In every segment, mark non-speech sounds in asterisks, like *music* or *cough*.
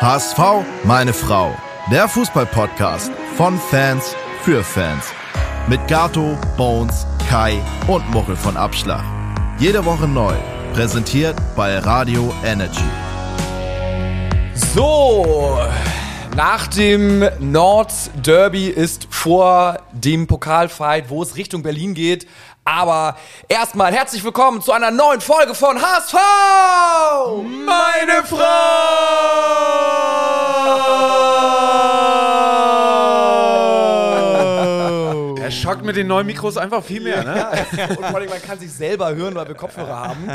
HSV, meine Frau. Der Fußball-Podcast von Fans für Fans. Mit Gato, Bones, Kai und Muchel von Abschlag. Jede Woche neu. Präsentiert bei Radio Energy. So, nach dem Nord Derby ist vor dem Pokalfight, wo es Richtung Berlin geht. Aber erstmal herzlich willkommen zu einer neuen Folge von HSV! Meine Frau! Er schockt mit den neuen Mikros einfach viel mehr, ne? Ja, und vor allem, man kann sich selber hören, weil wir Kopfhörer haben.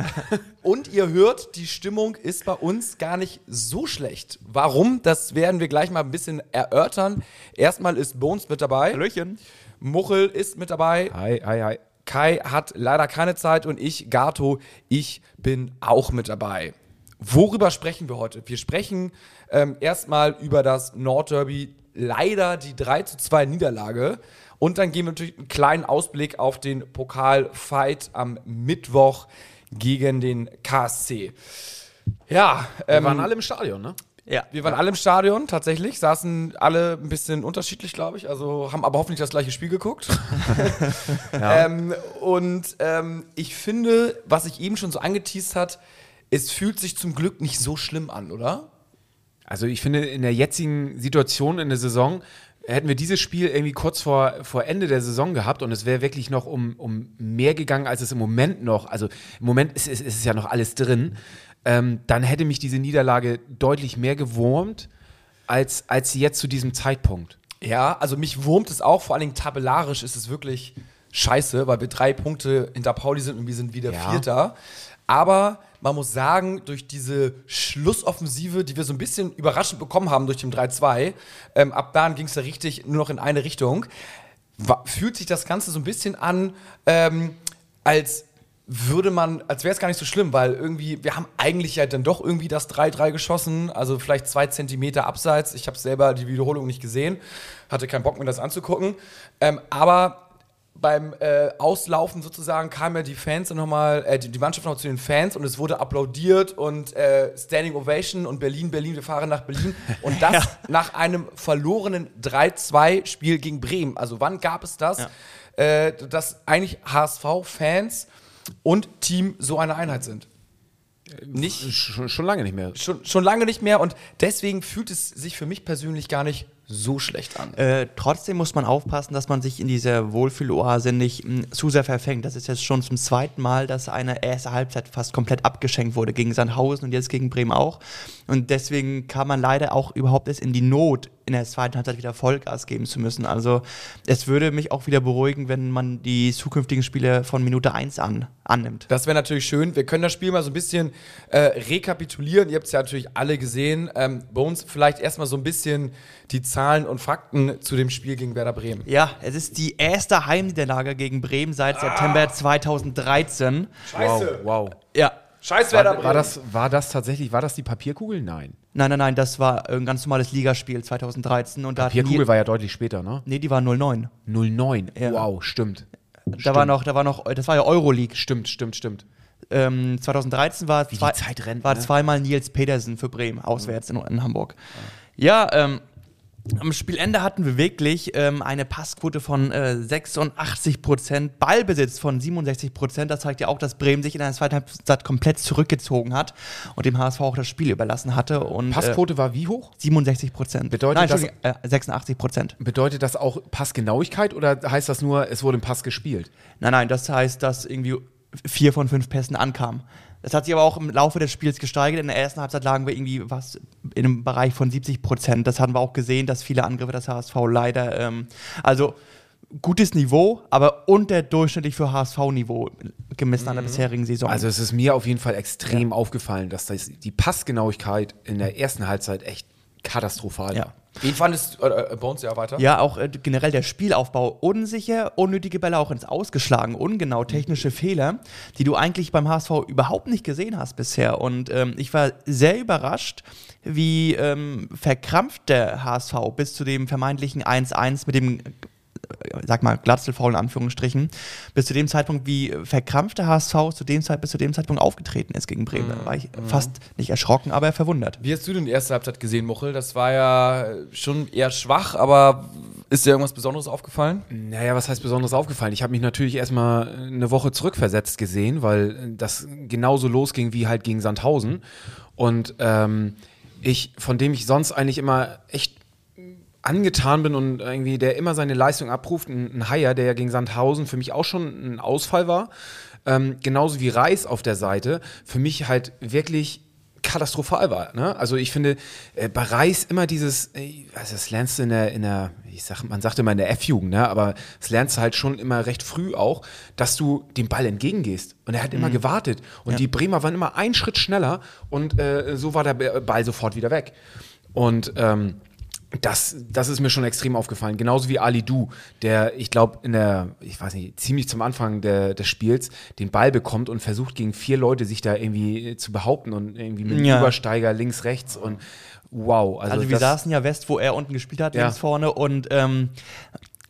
Und ihr hört, die Stimmung ist bei uns gar nicht so schlecht. Warum? Das werden wir gleich mal ein bisschen erörtern. Erstmal ist Bones mit dabei. Hallöchen. Muchel ist mit dabei. Hi, hi, hi. Kai hat leider keine Zeit und ich, Gato, ich bin auch mit dabei. Worüber sprechen wir heute? Wir sprechen ähm, erstmal über das Nordderby, leider die 3 zu 2 Niederlage. Und dann geben wir natürlich einen kleinen Ausblick auf den Pokalfight am Mittwoch gegen den KSC. Ja, Wir ähm, waren alle im Stadion, ne? Ja, wir waren alle im Stadion tatsächlich, saßen alle ein bisschen unterschiedlich, glaube ich, also haben aber hoffentlich das gleiche Spiel geguckt. *laughs* *laughs* ähm, und ähm, ich finde, was sich eben schon so angeteased hat, es fühlt sich zum Glück nicht so schlimm an, oder? Also ich finde, in der jetzigen Situation in der Saison hätten wir dieses Spiel irgendwie kurz vor, vor Ende der Saison gehabt und es wäre wirklich noch um, um mehr gegangen, als es im Moment noch, also im Moment ist, ist, ist es ja noch alles drin, ähm, dann hätte mich diese Niederlage deutlich mehr gewurmt, als, als jetzt zu diesem Zeitpunkt. Ja, also mich wurmt es auch, vor allen Dingen tabellarisch ist es wirklich scheiße, weil wir drei Punkte hinter Pauli sind und wir sind wieder Ja. Vierter. Aber man muss sagen, durch diese Schlussoffensive, die wir so ein bisschen überraschend bekommen haben durch den 3-2, ähm, ab dann ging es ja richtig nur noch in eine Richtung, fühlt sich das Ganze so ein bisschen an, ähm, als würde man, als wäre es gar nicht so schlimm, weil irgendwie, wir haben eigentlich ja dann doch irgendwie das 3-3 geschossen, also vielleicht zwei Zentimeter abseits. Ich habe selber die Wiederholung nicht gesehen, hatte keinen Bock mir das anzugucken. Ähm, aber beim äh, Auslaufen sozusagen kamen ja die Fans dann nochmal, äh, die, die Mannschaft noch zu den Fans und es wurde applaudiert und äh, Standing Ovation und Berlin, Berlin, wir fahren nach Berlin. *laughs* Und das nach einem verlorenen 3-2-Spiel gegen Bremen. Also wann gab es das, äh, dass eigentlich HSV-Fans und Team so eine Einheit sind? Nicht Schon, schon lange nicht mehr. schon, schon lange nicht mehr und deswegen fühlt es sich für mich persönlich gar nicht so schlecht an. Äh, trotzdem muss man aufpassen, dass man sich in dieser Wohlfühloase nicht mh, zu sehr verfängt. Das ist jetzt schon zum zweiten Mal, dass eine erste Halbzeit fast komplett abgeschenkt wurde gegen Sandhausen und jetzt gegen Bremen auch. Und deswegen kam man leider auch überhaupt erst in die Not, in der zweiten Halbzeit wieder Vollgas geben zu müssen. Also es würde mich auch wieder beruhigen, wenn man die zukünftigen Spiele von Minute 1 an annimmt. Das wäre natürlich schön. Wir können das Spiel mal so ein bisschen äh, rekapitulieren. Ihr habt es ja natürlich alle gesehen. Ähm, Bones, vielleicht erstmal so ein bisschen die Zahlen und Fakten zu dem Spiel gegen Werder Bremen. Ja, es ist die erste Heimniederlage gegen Bremen seit September 2013. Wow, wow. Ja, Scheiß Werder War, Bremen. war, das, war das tatsächlich, war das die Papierkugel? Nein. Nein, nein, nein, das war ein ganz normales Ligaspiel 2013 und da hat Papierkugel war ja deutlich später, ne? Nee, die war 09. 09. Ja. Wow, stimmt. Da war noch, da war noch, das war ja Euroleague. Stimmt, stimmt, stimmt. Ähm, 2013 war, zwei, rennt, war ne? zweimal Nils Petersen für Bremen, auswärts in, in Hamburg. Ja, ähm, am Spielende hatten wir wirklich ähm, eine Passquote von äh, 86 Prozent, Ballbesitz von 67 Prozent. Das zeigt ja auch, dass Bremen sich in der zweiten Halbzeit komplett zurückgezogen hat und dem HSV auch das Spiel überlassen hatte. Und, Passquote war wie hoch? Äh, 67 Prozent. Bedeutet Nein, das- äh, 86 Prozent. Bedeutet das auch Passgenauigkeit oder heißt das nur, es wurde ein Pass gespielt? Nein, nein, das heißt, dass irgendwie vier von fünf Pässen ankamen. Das hat sich aber auch im Laufe des Spiels gesteigert. In der ersten Halbzeit lagen wir irgendwie was in einem Bereich von 70 Prozent. Das hatten wir auch gesehen, dass viele Angriffe des HSV leider, ähm, also gutes Niveau, aber unterdurchschnittlich für HSV-Niveau gemessen an der bisherigen Saison. Also es ist mir auf jeden Fall extrem aufgefallen, dass das, die Passgenauigkeit in der ersten Halbzeit echt katastrophal ja. Wen fandest äh, äh, Bones ja weiter? Ja, auch äh, generell der Spielaufbau unsicher, unnötige Bälle auch ins Ausgeschlagen, ungenau, technische Fehler, die du eigentlich beim HSV überhaupt nicht gesehen hast bisher. Und ähm, ich war sehr überrascht, wie ähm, verkrampft der HSV bis zu dem vermeintlichen 1-1 mit dem sag mal, Glatzelfaul in Anführungsstrichen, bis zu dem Zeitpunkt, wie verkrampft der HSV zu dem Zeit, bis zu dem Zeitpunkt aufgetreten ist gegen Bremen. Da war ich fast nicht erschrocken, aber verwundert. Wie hast du denn die erste Halbzeit gesehen, Muchel? Das war ja schon eher schwach, aber ist dir irgendwas Besonderes aufgefallen? Naja, was heißt Besonderes aufgefallen? Ich habe mich natürlich erstmal eine Woche zurückversetzt gesehen, weil das genauso losging wie halt gegen Sandhausen. Und ähm, ich, von dem ich sonst eigentlich immer echt angetan bin und irgendwie der immer seine Leistung abruft, ein, ein Haier, der ja gegen Sandhausen für mich auch schon ein Ausfall war, ähm, genauso wie Reis auf der Seite, für mich halt wirklich katastrophal war. Ne? Also ich finde, äh, bei Reis immer dieses, äh, also das lernst du in der, in der ich sag, man sagt immer in der F-Jugend, ne? aber das lernst du halt schon immer recht früh auch, dass du dem Ball entgegengehst. Und er hat immer gewartet. Und Ja. die Bremer waren immer einen Schritt schneller und äh, so war der Ball sofort wieder weg. Und ähm, das, das ist mir schon extrem aufgefallen. Genauso wie Ali Du, der, ich glaube, in der, ich weiß nicht, ziemlich zum Anfang der, des Spiels den Ball bekommt und versucht, gegen vier Leute sich da irgendwie äh, zu behaupten und irgendwie mit Ja. Übersteiger links, rechts und wow. Also, Also, wir saßen ja West, wo er unten gespielt hat, Ja. links vorne, und ähm,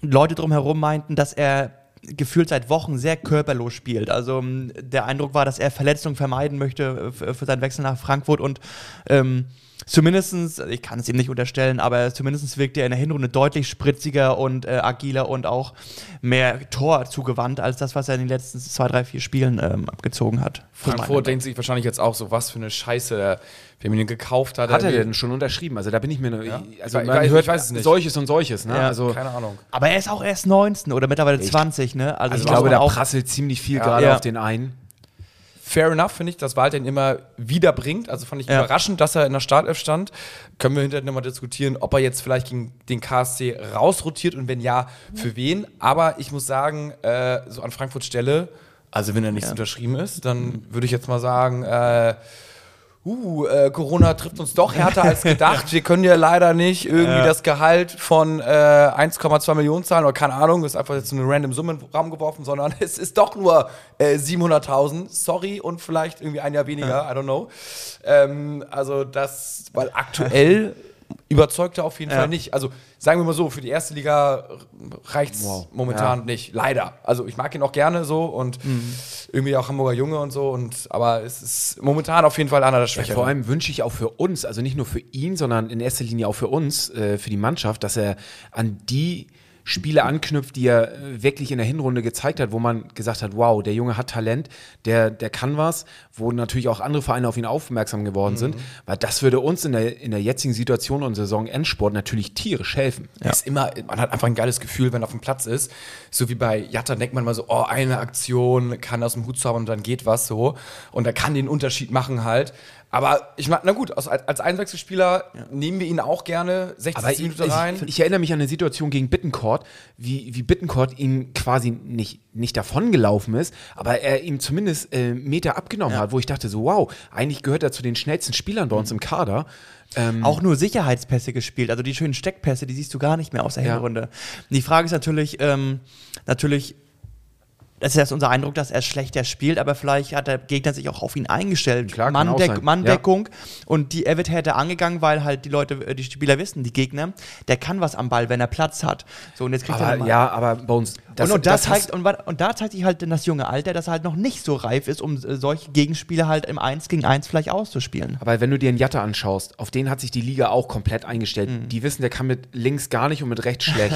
Leute drumherum meinten, dass er gefühlt seit Wochen sehr körperlos spielt. Also ähm, der Eindruck war, dass er Verletzungen vermeiden möchte äh, für, für seinen Wechsel nach Frankfurt und ähm, zumindestens, ich kann es ihm nicht unterstellen, aber zumindest wirkte er in der Hinrunde deutlich spritziger und äh, agiler und auch mehr Tor zugewandt als das, was er in den letzten zwei, drei, vier Spielen ähm, abgezogen hat. Frankfurt denkt sich wahrscheinlich jetzt auch so, was für eine Scheiße, der, wer mir den gekauft hat. hat er der- denn schon unterschrieben? Also da bin ich mir, nur- also Ich man weiß- ich hört weiß es nicht. solches und solches. Ne? Ja, also Keine Ahnung. Aber er ist auch erst 19 oder mittlerweile 20, ne? also ich muss glaube, da auch prasselt ziemlich viel Ja. gerade Ja. auf den einen. Fair enough, finde ich, dass Walter ihn immer wieder bringt. Also fand ich Ja. überraschend, dass er in der Startelf stand. Können wir hinterher nochmal diskutieren, ob er jetzt vielleicht gegen den KSC rausrotiert und wenn ja, für wen. Aber ich muss sagen, äh, so an Frankfurts Stelle, also wenn er nichts unterschrieben ist, dann würde ich jetzt mal sagen, äh, Uh, äh, Corona trifft uns doch härter als gedacht. *laughs* Wir können ja leider nicht irgendwie das Gehalt von äh, 1,2 Millionen zahlen oder keine Ahnung, ist einfach jetzt so eine random Summe in den Raum geworfen, sondern *laughs* es ist doch nur äh, 700.000. Sorry und vielleicht irgendwie ein Jahr weniger, I don't know. Ähm, also das, weil aktuell überzeugt er auf jeden Ja. Fall nicht. Also sagen wir mal so, für die erste Liga reicht es Wow. momentan Ja. nicht. Leider. Also ich mag ihn auch gerne so und irgendwie auch Hamburger Junge und so. Und aber es ist momentan auf jeden Fall einer der Ja, Schwächeren. vor allem wünsche ich auch für uns, also nicht nur für ihn, sondern in erster Linie auch für uns, äh, für die Mannschaft, dass er an die Spiele anknüpft, die er äh, wirklich in der Hinrunde gezeigt hat, wo man gesagt hat, wow, der Junge hat Talent, der, der kann was, wo natürlich auch andere Vereine auf ihn aufmerksam geworden sind, weil das würde uns in der, in der jetzigen Situation und Saison Endsport natürlich tierisch helfen. Ist immer, man hat einfach ein geiles Gefühl, wenn er auf dem Platz ist. So wie bei Jatta denkt man mal so, oh, eine Aktion kann aus dem Hut zaubern und dann geht was so. Und er kann den Unterschied machen halt. Aber ich meine, na gut, als, als Einwechselspieler nehmen wir ihn auch gerne 60 Aber ich, Minuten rein. ich, ich erinnere mich an eine Situation gegen Bittencourt, wie, wie Bittencourt ihn quasi nicht, nicht davongelaufen ist, aber er ihm zumindest äh, Meter abgenommen hat, wo ich dachte so, wow, eigentlich gehört er zu den schnellsten Spielern bei uns im Kader. Ähm, auch nur Sicherheitspässe gespielt. Also die schönen Steckpässe, die siehst du gar nicht mehr aus der Ja. Hinrunde. Die Frage ist natürlich, ähm, natürlich, das ist jetzt unser Eindruck, dass er schlechter spielt, aber vielleicht hat der Gegner sich auch auf ihn eingestellt. Klar, Manndeck-. Manndeckung und die er wird hätte angegangen, weil halt die Leute, äh, die Spieler wissen, die Gegner, der kann was am Ball, wenn er Platz hat. So und jetzt kriegt er aber, mal- ja, aber bei uns. Und, und, da das zeigt, und, und da zeigt sich halt das junge Alter, dass er halt noch nicht so reif ist, um äh, solche Gegenspiele halt im 1 gegen 1 vielleicht auszuspielen. Aber wenn du dir einen Jatta anschaust, auf den hat sich die Liga auch komplett eingestellt. Mhm. Die wissen, der kann mit links gar nicht und mit rechts schlecht.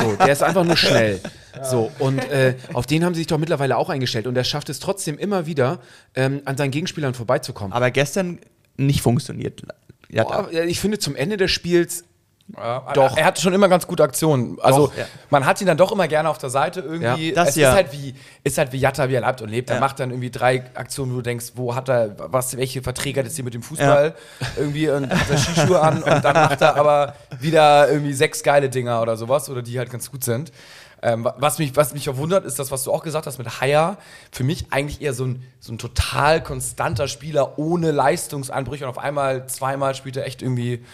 so, der ist einfach nur schnell. So, und äh, auf den haben sie sich doch mittlerweile auch eingestellt. Und er schafft es trotzdem immer wieder, ähm, an seinen Gegenspielern vorbeizukommen. Aber gestern nicht funktioniert. Boah, ich finde, zum Ende des Spiels Ja, Doch. Er hatte schon immer ganz gute Aktionen. Also Doch, ja. man hat ihn dann doch immer gerne auf der Seite irgendwie. Ja, das es ja. ist halt wie ist halt wie Jatta, wie er lebt und lebt. Er macht dann irgendwie drei Aktionen, wo du denkst, wo hat er was, welche Verträge hat jetzt hier mit dem Fußball irgendwie und hat er Skischuhe an und dann macht er aber wieder irgendwie sechs geile Dinger oder sowas oder die halt ganz gut sind. Ähm, wa- was, mich, was mich verwundert, ist das, was du auch gesagt hast mit Haier. Für mich eigentlich eher so ein, so ein total konstanter Spieler ohne Leistungsanbrüche und auf einmal, zweimal spielt er echt irgendwie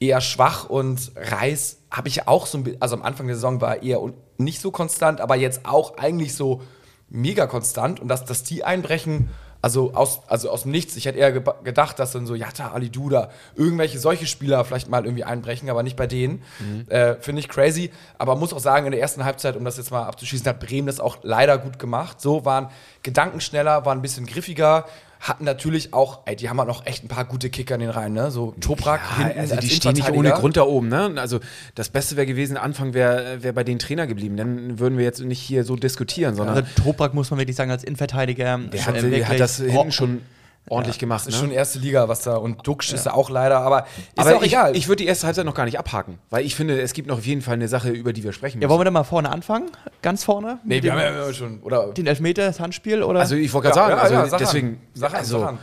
eher schwach und Reis habe ich auch so ein bisschen, also am Anfang der Saison war er eher nicht so konstant, aber jetzt auch eigentlich so mega konstant und dass, dass die einbrechen, Also aus, also aus dem Nichts. Ich hätte eher gedacht, dass dann so Jatta, Ali Duda, irgendwelche solche Spieler vielleicht mal irgendwie einbrechen, aber nicht bei denen. Äh, Finde ich crazy. Aber muss auch sagen, in der ersten Halbzeit, um das jetzt mal abzuschließen, hat Bremen das auch leider gut gemacht. So waren gedankenschneller, waren ein bisschen griffiger. Hatten natürlich auch, ey, die haben halt noch echt ein paar gute Kicker in den Reihen, ne? So Toprak Ja, hinten also als die stehen nicht ohne. Grund da oben. Ne? Also das Beste wäre gewesen, Anfang wäre wär bei den Trainer geblieben. Dann würden wir jetzt nicht hier so diskutieren, sondern Also Toprak muss man wirklich sagen, als Innenverteidiger. der hat, äh, der wirklich- hat das hinten Oh, schon ordentlich gemacht. Das ist ne? schon erste Liga, was da. Und Duxch ist ja auch leider, aber ist Aber auch ich, egal. ich würde die erste Halbzeit noch gar nicht abhaken, weil ich finde, es gibt noch auf jeden Fall eine Sache, über die wir sprechen Ja, müssen. wollen wir da mal vorne anfangen? Ganz vorne? nee, wir dem- haben ja schon. Oder den Elfmeter, das Handspiel? Oder? also ich wollte gerade Ja, sagen, ja, also ja, deswegen, Sag an, also sag an.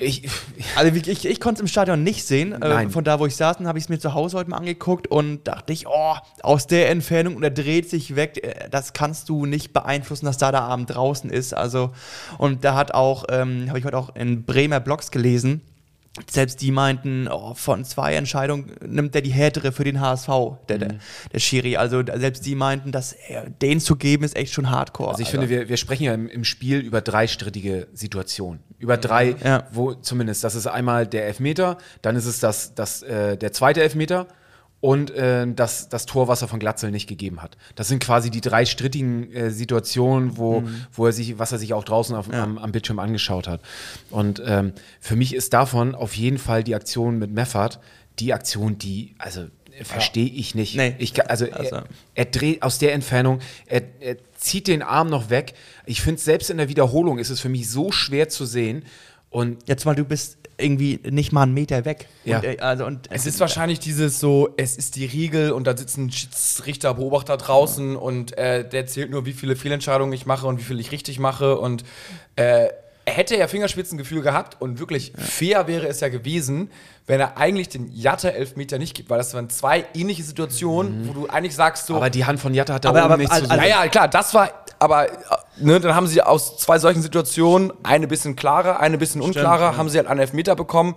Ich, Also ich, ich konnte es im Stadion nicht sehen. Äh, Nein. von da, wo ich saß, habe ich es mir zu Hause heute mal angeguckt und dachte ich, oh, aus der Entfernung und er dreht sich weg. äh, Das kannst du nicht beeinflussen, dass da der Abend draußen ist. Also und da hat auch, ähm, habe ich heute auch in Bremer Blogs gelesen. Selbst die meinten, oh, von zwei Entscheidungen nimmt er die härtere für den HSV, der, der, Mhm. der Schiri. Also selbst die meinten, dass er, den zu geben ist echt schon hardcore. Also ich Alter. finde, wir, wir sprechen ja im, im Spiel über drei strittige Situationen. Über drei, Ja. wo zumindest, das ist einmal der Elfmeter, dann ist es das, das, äh, der zweite Elfmeter und äh, das, das Tor, was er von Glatzel nicht gegeben hat. Das sind quasi die drei strittigen äh, Situationen, wo, wo er sich, was er sich auch draußen auf, am, am Bildschirm angeschaut hat. Und ähm, für mich ist davon auf jeden Fall die Aktion mit Meffert die Aktion, die, also verstehe ich nicht. Nee. Ich, also, Also- er, er dreht aus der Entfernung, er, er zieht den Arm noch weg. Ich finde, selbst in der Wiederholung ist es für mich so schwer zu sehen. Und Jetzt mal, du bist irgendwie nicht mal einen Meter weg. Ja. Und, äh, also, und Es ist wahrscheinlich dieses so, es ist die Regel und da sitzt ein Schiedsrichter, Beobachter draußen und äh, der zählt nur, wie viele Fehlentscheidungen ich mache und wie viel ich richtig mache und äh, er hätte ja Fingerspitzengefühl gehabt und wirklich fair wäre es ja gewesen, wenn er eigentlich den Jatta-Elfmeter nicht gibt, weil das waren zwei ähnliche Situationen, wo du eigentlich sagst so, aber die Hand von Jatta hat da Aber- oben aber nichts al- zu suchen. ja, ja, klar, das war, aber äh, ne, dann haben sie aus zwei solchen Situationen, eine bisschen klarer, eine bisschen unklarer, haben sie halt einen Elfmeter bekommen.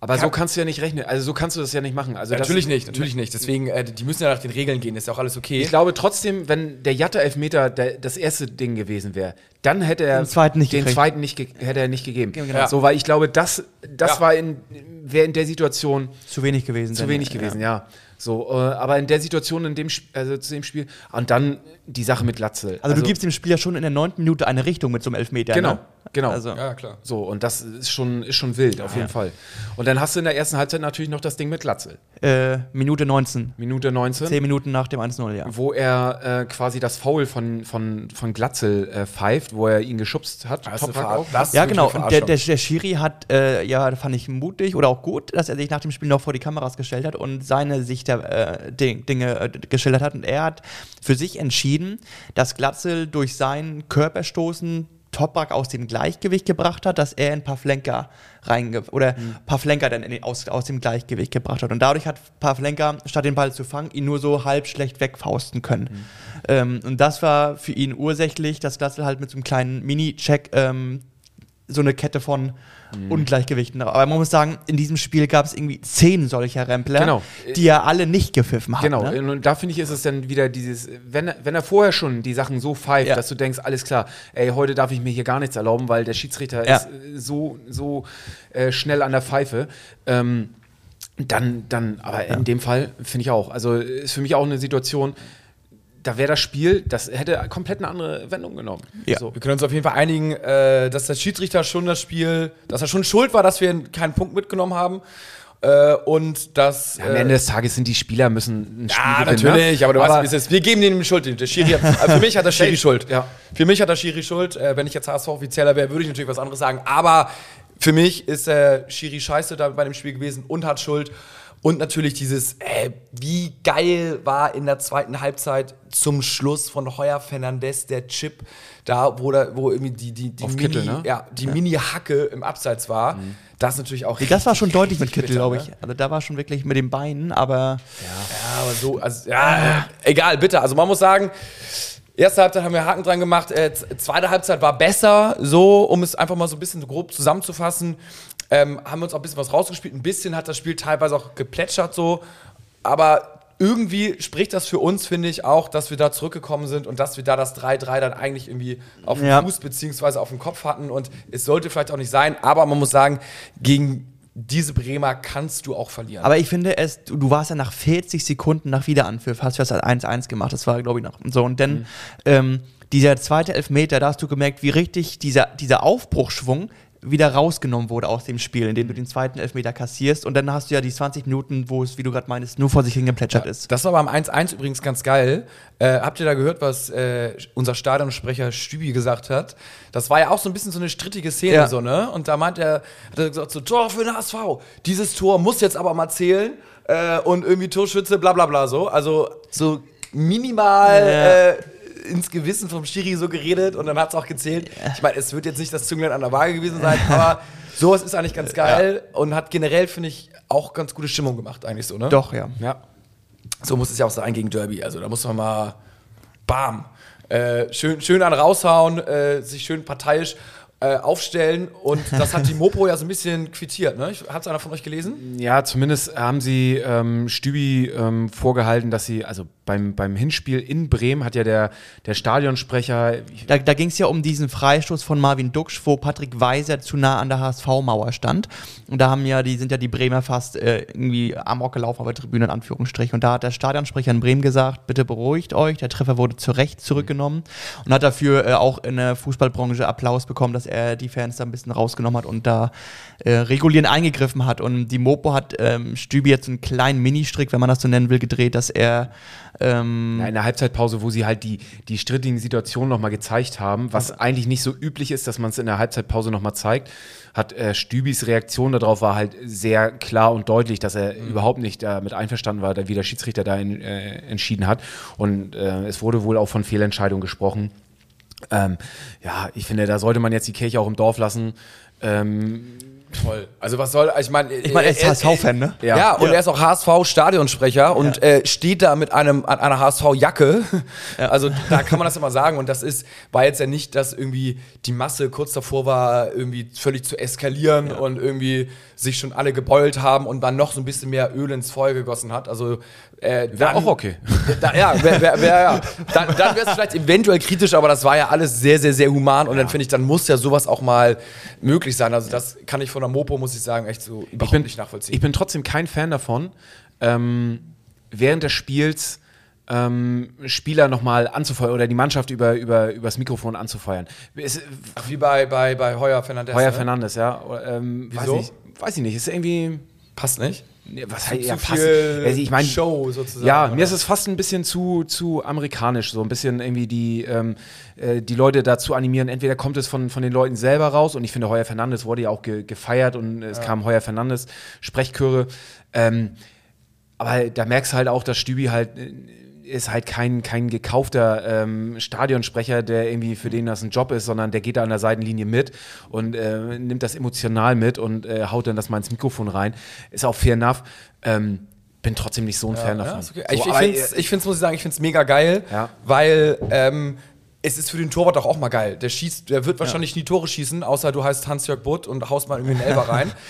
Aber so kannst du ja nicht rechnen. Also so kannst du das ja nicht machen. Also natürlich nicht, natürlich nicht. Deswegen, äh, die müssen ja nach den Regeln gehen, ist ja auch alles okay. Ich glaube trotzdem, wenn der Jatta-Elfmeter das erste Ding gewesen wäre, dann hätte er Den zweiten nicht den gekriegt. zweiten nicht ge hätte er nicht gegeben. Genau. So, weil ich glaube, das, das Ja. war in, wäre in der Situation zu wenig gewesen. zu denn, wenig gewesen, ja. So, äh, aber in der Situation, in dem, also zu dem Spiel, und dann die Sache mit Glatzel. Also, du gibst dem Spiel ja schon in der neunten Minute eine Richtung mit so einem Elfmeter. Genau, ne? Genau. Also, ja, klar. So, und das ist schon, ist schon wild, auf jeden Fall. Und dann hast du in der ersten Halbzeit natürlich noch das Ding mit Glatzel. äh, Minute 19. Minute 19. Zehn Minuten nach dem 1-0, ja. wo er äh, quasi das Foul von, von, von Glatzel äh, pfeift, wo er ihn geschubst hat. Das auch. das Ja, genau. Und der, der, der Schiri hat, äh, ja, fand ich mutig oder auch gut, dass er sich nach dem Spiel noch vor die Kameras gestellt hat und seine Sicht der äh, Ding, Dinge äh, geschildert hat. Und er hat für sich entschieden, dass Glatzel durch seinen Körperstoßen Toprak aus dem Gleichgewicht gebracht hat, dass er ein paar Flenker reinge oder Mhm. Flenker dann in den, aus, aus dem Gleichgewicht gebracht hat. Und dadurch hat Pavlenka, statt den Ball zu fangen, ihn nur so halb schlecht wegfausten können. Mhm. Ähm, und das war für ihn ursächlich, dass Glatzel halt mit so einem kleinen Mini-Check ähm, so eine Kette von Mhm. Ungleichgewichten. Aber man muss sagen, in diesem Spiel gab es irgendwie zehn solcher Rempler, Genau. die er alle nicht gepfiffen hat. Genau, Ne? und da finde ich, ist es dann wieder dieses, wenn, er- wenn er vorher schon die Sachen so pfeift, Ja. dass du denkst, alles klar, ey, heute darf ich mir hier gar nichts erlauben, weil der Schiedsrichter Ja. ist äh, so, so äh, schnell an der Pfeife. Ähm, dann, dann, aber in dem Fall finde ich auch, also ist für mich auch eine Situation, da wäre das Spiel, das hätte komplett eine andere Wendung genommen. Ja. So. Wir können uns auf jeden Fall einigen, äh, dass der Schiedsrichter schon das Spiel, dass er schon schuld war, dass wir keinen Punkt mitgenommen haben. Äh, und dass. Am Ende des Tages sind die Spieler müssen ein Spiel Ja, gewinnen. natürlich, ne? aber du weißt, wie es ist. Wir geben denen Schuld. Der Schiri *laughs* also für mich hat der Schiri Schuld. Ja. Für mich hat der Schiri Schuld. Äh, wenn ich jetzt HSV-Offizieller wäre, würde ich natürlich was anderes sagen. Aber für mich ist der Schiri scheiße da bei dem Spiel gewesen und hat Schuld. Und natürlich dieses, äh, wie geil war in der zweiten Halbzeit zum Schluss von Heuer Fernandes der Chip, da wo, da, wo irgendwie die, die, die Auf Mini, Kittel, ne? ja, die Mini-Hacke im Abseits war. Das ist natürlich auch Das war schon deutlich mit Kittel, glaube ne? ich. Also da war schon wirklich mit den Beinen, aber Ja, aber so, also, ja, äh, egal, bitte. Also man muss sagen, erste Halbzeit haben wir Haken dran gemacht, äh, zweite Halbzeit war besser, so, um es einfach mal so ein bisschen grob zusammenzufassen. Ähm, haben wir uns auch ein bisschen was rausgespielt. Ein bisschen hat das Spiel teilweise auch geplätschert so, aber irgendwie spricht das für uns, finde ich, auch, dass wir da zurückgekommen sind und dass wir da das 3-3 dann eigentlich irgendwie auf dem Ja. Fuß beziehungsweise auf dem Kopf hatten. Und es sollte vielleicht auch nicht sein, aber man muss sagen, gegen diese Bremer kannst du auch verlieren. Aber ich finde es, du, du warst ja nach 40 Sekunden nach Wiederanpfiff, hast du das als 1-1 gemacht, das war, glaube ich, noch so. Und Mhm. dann ähm, dieser zweite Elfmeter, da hast du gemerkt, wie richtig dieser, dieser Aufbruchschwung wieder rausgenommen wurde aus dem Spiel, indem du den zweiten Elfmeter kassierst. Und dann hast du ja die 20 Minuten, wo es, wie du gerade meinst, nur vor sich hingeplätschert ist. Das war beim 1-1 übrigens ganz geil. Äh, habt ihr da gehört, was äh, unser Stadionsprecher Stübi gesagt hat? Das war ja auch so ein bisschen so eine strittige Szene, Ja. so, ne? Und da meint er, hat er gesagt, so, Tor für den HSV. Dieses Tor muss jetzt aber mal zählen. Äh, und irgendwie Torschütze, bla bla bla so. Also so minimal Ja. Ins Gewissen vom Schiri so geredet und dann hat es auch gezählt. Ich meine, es wird jetzt nicht das Zünglein an der Waage gewesen sein, aber *laughs* sowas ist eigentlich ganz geil und hat generell, finde ich, auch ganz gute Stimmung gemacht, eigentlich so, ne? Doch, ja. Ja. So muss es ja auch sein gegen Derby. Also da muss man mal bam. Äh, schön, schön an raushauen, äh, sich schön parteiisch äh, aufstellen. Und das hat die *laughs* Mopo ja so ein bisschen quittiert. Ne? Hat es einer von euch gelesen? Ja, zumindest haben sie ähm, Stübi ähm, vorgehalten, dass sie, also beim, beim Hinspiel in Bremen hat ja der, der Stadionsprecher, Da, da ging es ja um diesen Freistoß von Marvin Duksch, wo Patrick Weiser zu nah an der HSV-Mauer stand. Und da haben ja, die sind ja die Bremer fast äh, irgendwie amok gelaufen auf der Tribüne in Anführungsstrichen. Und da hat der Stadionsprecher in Bremen gesagt, bitte beruhigt euch, der Treffer wurde zu Recht zurückgenommen und hat dafür äh, auch in der Fußballbranche Applaus bekommen, dass er die Fans da ein bisschen rausgenommen hat und da äh, regulierend eingegriffen hat. Und die Mopo hat ähm, Stübi jetzt einen kleinen Ministrick, wenn man das so nennen will, gedreht, dass er ähm, Ja, in der Halbzeitpause, wo sie halt die, die strittigen Situationen nochmal gezeigt haben, was eigentlich nicht so üblich ist, dass man es in der Halbzeitpause nochmal zeigt, hat äh, Stübis Reaktion darauf war halt sehr klar und deutlich, dass er überhaupt nicht damit einverstanden war, wie der Schiedsrichter da in, äh, entschieden hat. Und äh, es wurde wohl auch von Fehlentscheidungen gesprochen. Ähm, ja, ich finde, da sollte man jetzt die Kirche auch im Dorf lassen. Ähm, Toll. Also was soll, ich meine... ich meine, er ist HSV-Fan, ne? Ja, Ja. und er ist auch HSV-Stadionsprecher und äh, steht da mit einem, an einer HSV-Jacke. Also da kann man das immer sagen. Und das ist, war jetzt ja nicht, dass irgendwie die Masse kurz davor war, irgendwie völlig zu eskalieren und irgendwie sich schon alle gebeult haben und dann noch so ein bisschen mehr Öl ins Feuer gegossen hat. Also äh, Wäre auch okay. *laughs* Da, ja, wär, wär, wär, ja. Dann, dann wäre es vielleicht eventuell kritisch, aber das war ja alles sehr, sehr, sehr human. Und dann finde ich, dann muss ja sowas auch mal möglich sein. Also das kann ich von der Mopo, muss ich sagen, echt so überhaupt ich bin, nicht nachvollziehen. Ich bin trotzdem kein Fan davon, ähm, während des Spiels ähm, Spieler nochmal anzufeuern oder die Mannschaft über, über, übers Mikrofon anzufeuern. Es, Ach, wie bei, bei, bei Heuer Fernandes. Heuer ne? Fernandes, ja. Ähm, Wieso? Weiß, nicht, weiß ich nicht. Ist irgendwie. Passt nicht. Was heißt ja, fast, also ich mein, Show sozusagen. Ja, oder? mir ist es fast ein bisschen zu, zu amerikanisch, so ein bisschen irgendwie die, ähm, äh, die Leute dazu animieren. Entweder kommt es von, von den Leuten selber raus und ich finde, Heuer Fernandes wurde ja auch ge gefeiert und es kam Heuer Fernandes, Sprechchöre. Ähm, aber da merkst du halt auch, dass Stübi halt äh, ist halt kein, kein gekaufter ähm, Stadionsprecher, der irgendwie für den das ein Job ist, sondern der geht da an der Seitenlinie mit und äh, nimmt das emotional mit und äh, haut dann das mal ins Mikrofon rein. Ist auch fair enough. Ähm, bin trotzdem nicht so ein Fan Ja, davon. ist okay. So, ich ich finde es, äh, ich find's, muss ich sagen, ich finde es mega geil, Ja. weil ähm, es ist für den Torwart doch auch mal geil. Der schießt, der wird wahrscheinlich nie Tore schießen, außer du heißt Hans-Jörg Butt und haust mal irgendwie einen Elber rein. *laughs*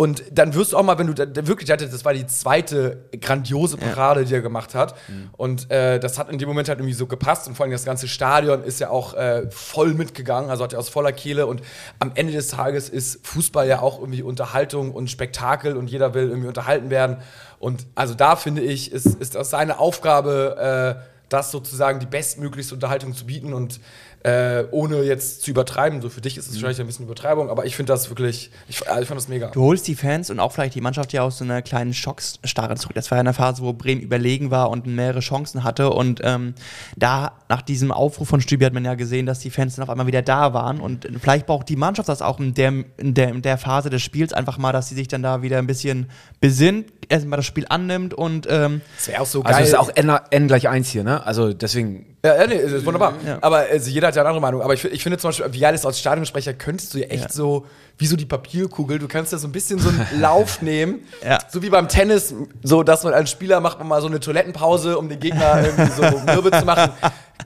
Und dann wirst du auch mal, wenn du da, wirklich das war die zweite grandiose Parade, die er gemacht hat. Und äh, das hat in dem Moment halt irgendwie so gepasst. Und vor allem das ganze Stadion ist ja auch äh, voll mitgegangen, also hat er aus voller Kehle. Und am Ende des Tages ist Fußball ja auch irgendwie Unterhaltung und Spektakel und jeder will irgendwie unterhalten werden. Und also da finde ich, ist, ist das seine Aufgabe, äh, das sozusagen die bestmöglichste Unterhaltung zu bieten und äh, ohne jetzt zu übertreiben. So für dich ist es vielleicht ein bisschen Übertreibung, aber ich finde das wirklich, ich, also ich fand das mega. Du holst die Fans und auch vielleicht die Mannschaft ja aus so einer kleinen Schocksstarre zurück. Das war ja eine Phase, wo Bremen überlegen war und mehrere Chancen hatte. Und ähm, da, nach diesem Aufruf von Stübi, hat man ja gesehen, dass die Fans dann auf einmal wieder da waren. Und vielleicht braucht die Mannschaft das auch in der, in der, in der Phase des Spiels einfach mal, dass sie sich dann da wieder ein bisschen besinnt, erstmal das Spiel annimmt und ähm, Das wäre auch so also geil. es ist auch N, N gleich 1 hier, ne? Also deswegen. Ja, ja, nee, das ist wunderbar. Ja. Aber also, jeder hat ja eine andere Meinung. Aber ich, ich finde zum Beispiel, wie ist als Stadionsprecher, könntest du ja echt Ja. so, wie so die Papierkugel, du kannst ja so ein bisschen so einen *laughs* Lauf nehmen. Ja. So wie beim Tennis, so dass man als Spieler macht man mal so eine Toilettenpause, um den Gegner irgendwie so *laughs* mürbe zu machen.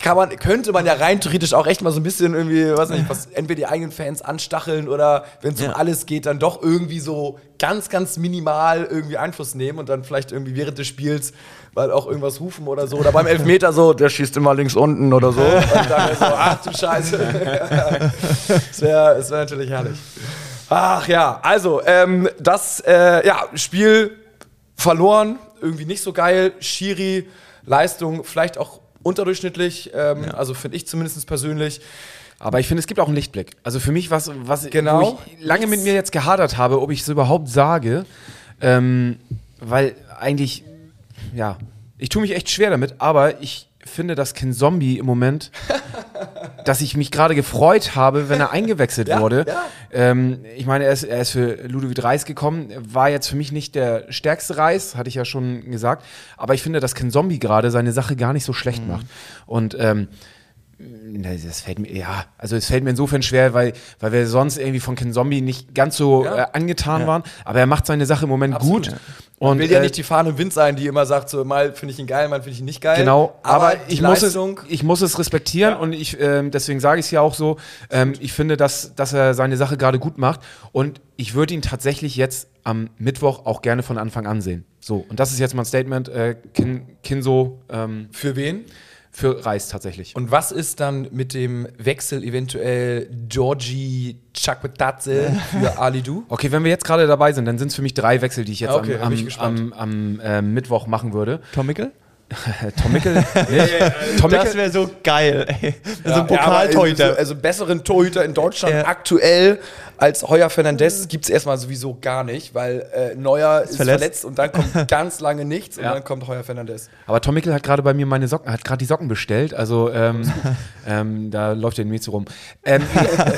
kann man, könnte man ja rein theoretisch auch echt mal so ein bisschen irgendwie, weiß nicht, was entweder die eigenen Fans anstacheln oder wenn es Ja. um alles geht, dann doch irgendwie so ganz, ganz minimal irgendwie Einfluss nehmen und dann vielleicht irgendwie während des Spiels weil auch irgendwas rufen oder so. Oder beim Elfmeter so, der schießt immer links unten oder so. Und dann so, *laughs* ach du Scheiße. Es wäre es wär natürlich herrlich. Ach ja, also, ähm, das äh, ja, Spiel verloren, irgendwie nicht so geil. Schiri, Leistung vielleicht auch unterdurchschnittlich, ähm, also finde ich zumindest persönlich. Aber ich finde, es gibt auch einen Lichtblick. Also für mich, was, was Genau. wo ich lange mit mir jetzt gehadert habe, ob ich es überhaupt sage, ähm, weil eigentlich, ja, ich tue mich echt schwer damit, aber ich finde, dass Ken Zombie im Moment, *laughs* dass ich mich gerade gefreut habe, wenn er eingewechselt *laughs* Ja, wurde. ja. Ähm, ich meine, er ist, er ist für Ludovic Reis gekommen, war jetzt für mich nicht der stärkste Reis, hatte ich ja schon gesagt, aber ich finde, dass Ken Zombie gerade seine Sache gar nicht so schlecht Mhm. macht. Und ähm, Das fällt mir, ja, also es fällt mir insofern schwer, weil, weil wir sonst irgendwie von Ken Zombie nicht ganz so Ja. äh, angetan waren. Aber er macht seine Sache im Moment Absolut. gut. Und Und will ja äh, nicht die Fahne Wind sein, die immer sagt, so mal finde ich ihn geil, mal finde ich ihn nicht geil. Genau, aber, die ich, muss es, ich muss es respektieren Ja. und ich, ähm, deswegen sage ich es ja auch so. Ähm, ich finde, dass, dass er seine Sache gerade gut macht und ich würde ihn tatsächlich jetzt am Mittwoch auch gerne von Anfang an sehen. So, und das ist jetzt mein Statement. Äh, Kin, Kinso ähm, für wen? Für Reis tatsächlich. Und was ist dann mit dem Wechsel eventuell Georgi Chakwetatze für Ali Du? *laughs* Okay, wenn wir jetzt gerade dabei sind, dann sind es für mich drei Wechsel, die ich jetzt Ah, Okay, am, ich am, gespannt. am, am äh, Mittwoch machen würde. Tom Mickel? Äh, Tom Mickel? *laughs* nee, Tom Das wäre so geil, ey. so ein aber Pokaltorhüter. Also, also besseren Torhüter in Deutschland Ja. aktuell als Heuer Fernandez gibt es erstmal sowieso gar nicht, weil äh, Neuer ist, verletzt. verletzt. und dann kommt *laughs* ganz lange nichts und Ja. dann kommt Heuer Fernandez. Aber Tom Mickel hat gerade bei mir meine Socken, hat gerade die Socken bestellt, also ähm, *laughs* ähm, da läuft er in mir zu rum. Ähm,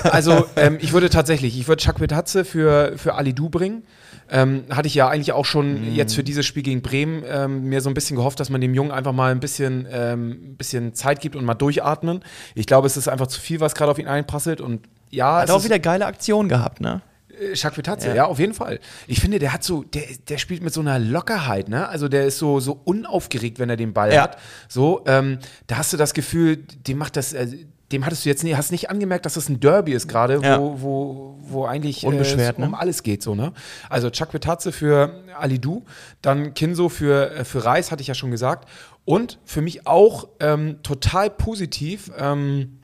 also ähm, ich würde tatsächlich, ich würde Chakwetatze für, für Ali Du bringen. Ähm, hatte ich ja eigentlich auch schon jetzt für dieses Spiel gegen Bremen ähm, mir so ein bisschen gehofft, dass man dem Jungen einfach mal ein bisschen, ähm, bisschen Zeit gibt und mal durchatmen. Ich glaube, es ist einfach zu viel, was gerade auf ihn einprasselt und ja, Hat auch wieder geile Aktion gehabt, ne? äh, Chakwetatze, ja. Ja. auf jeden Fall. Ich finde, der hat so, der, der spielt mit so einer Lockerheit, ne? Also der ist so, so unaufgeregt, wenn er den Ball Ja. hat. So, ähm, da hast du das Gefühl, dem macht das, äh, dem hattest du jetzt nie, hast nicht angemerkt, dass das ein Derby ist gerade, Ja. wo, wo, wo eigentlich äh, Unbeschwert, es um ne? alles geht, so, ne? Also Chakwetatze für Ali Du, dann Kinso für, äh, für Reis, hatte ich ja schon gesagt. Und für mich auch ähm, total positiv, ähm,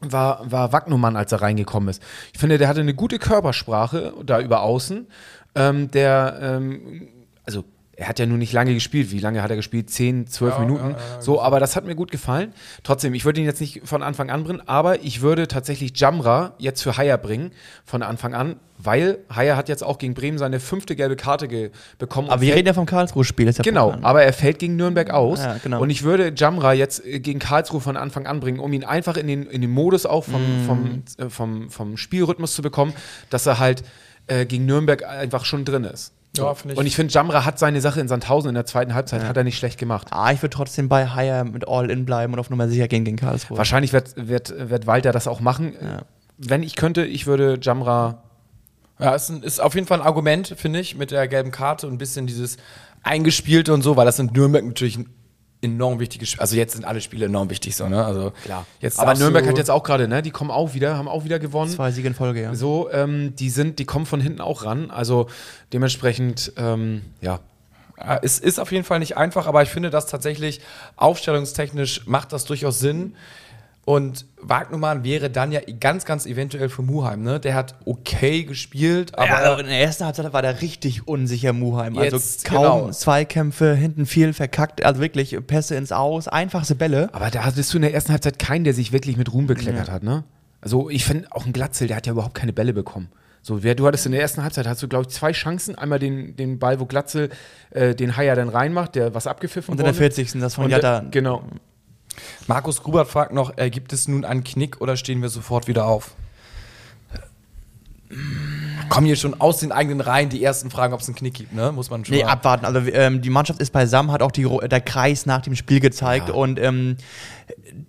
war, war Wagnumann, als er reingekommen ist. Ich finde, der hatte eine gute Körpersprache da über außen. Ähm, der, ähm, also er hat ja nur nicht lange gespielt. Wie lange hat er gespielt? Zehn, zwölf Ja, Minuten. ja, ja, so, aber das hat mir gut gefallen. Trotzdem, ich würde ihn jetzt nicht von Anfang an bringen, aber ich würde tatsächlich Jamra jetzt für Haier bringen von Anfang an, weil Haier hat jetzt auch gegen Bremen seine fünfte gelbe Karte bekommen. Aber wir reden ja vom Karlsruhe-Spiel. Genau, aber er fällt gegen Nürnberg aus. Ja, genau. Und ich würde Jamra jetzt äh, gegen Karlsruhe von Anfang an bringen, um ihn einfach in den, in den Modus auch vom, Mhm. vom, äh, vom, vom Spielrhythmus zu bekommen, dass er halt äh, gegen Nürnberg einfach schon drin ist. Ja, finde ich. Und ich finde, Jamra hat seine Sache in Sandhausen in der zweiten Halbzeit, hat er nicht schlecht gemacht. Ah, ich würde trotzdem bei Haier mit All-In bleiben und auf Nummer sicher gehen gegen Karlsruhe. Wahrscheinlich wird, wird, wird Walter das auch machen. Ja. Wenn ich könnte, ich würde Jamra. Ja, ist, ein, ist auf jeden Fall ein Argument, finde ich, mit der gelben Karte und ein bisschen dieses Eingespielte und so, weil das in Nürnberg natürlich ein enorm wichtiges Spiel. Also jetzt sind alle Spiele enorm wichtig, so, ne? Also Jetzt Aber Nürnberg hat jetzt auch gerade, ne? Die kommen auch wieder, haben auch wieder gewonnen. Zwei Siege in Folge, ja. So, ähm, die sind, die kommen von hinten auch ran. Also dementsprechend, ähm, ja. Ja, Es ist auf jeden Fall nicht einfach, aber ich finde, dass tatsächlich aufstellungstechnisch macht das durchaus Sinn. Und Wagnumann wäre dann ja ganz, ganz eventuell für Muheim, ne? Der hat okay gespielt, aber ja, also in der ersten Halbzeit war der richtig unsicher, Muheim. Also Jetzt, kaum genau. Zweikämpfe, hinten viel verkackt. Also wirklich Pässe ins Aus, einfachste Bälle. Aber da hattest du in der ersten Halbzeit keinen, der sich wirklich mit Ruhm bekleckert hat, ne? Also ich finde auch ein Glatzel, der hat ja überhaupt keine Bälle bekommen. So, wer, du hattest in der ersten Halbzeit, hast du, glaube ich, zwei Chancen. Einmal den, den Ball, wo Glatzel äh, den Haier dann reinmacht, der was abgepfiffen Und in der wurde. 40. das von Jatta. Genau. Markus Grubert fragt noch, äh, gibt es nun einen Knick oder stehen wir sofort wieder auf? Kommen hier schon aus den eigenen Reihen die ersten Fragen, ob es einen Knick gibt, ne? Muss man schon Nee, mal- abwarten. Also ähm, die Mannschaft ist beisammen, hat auch die, der Kreis nach dem Spiel gezeigt Ja. und ähm,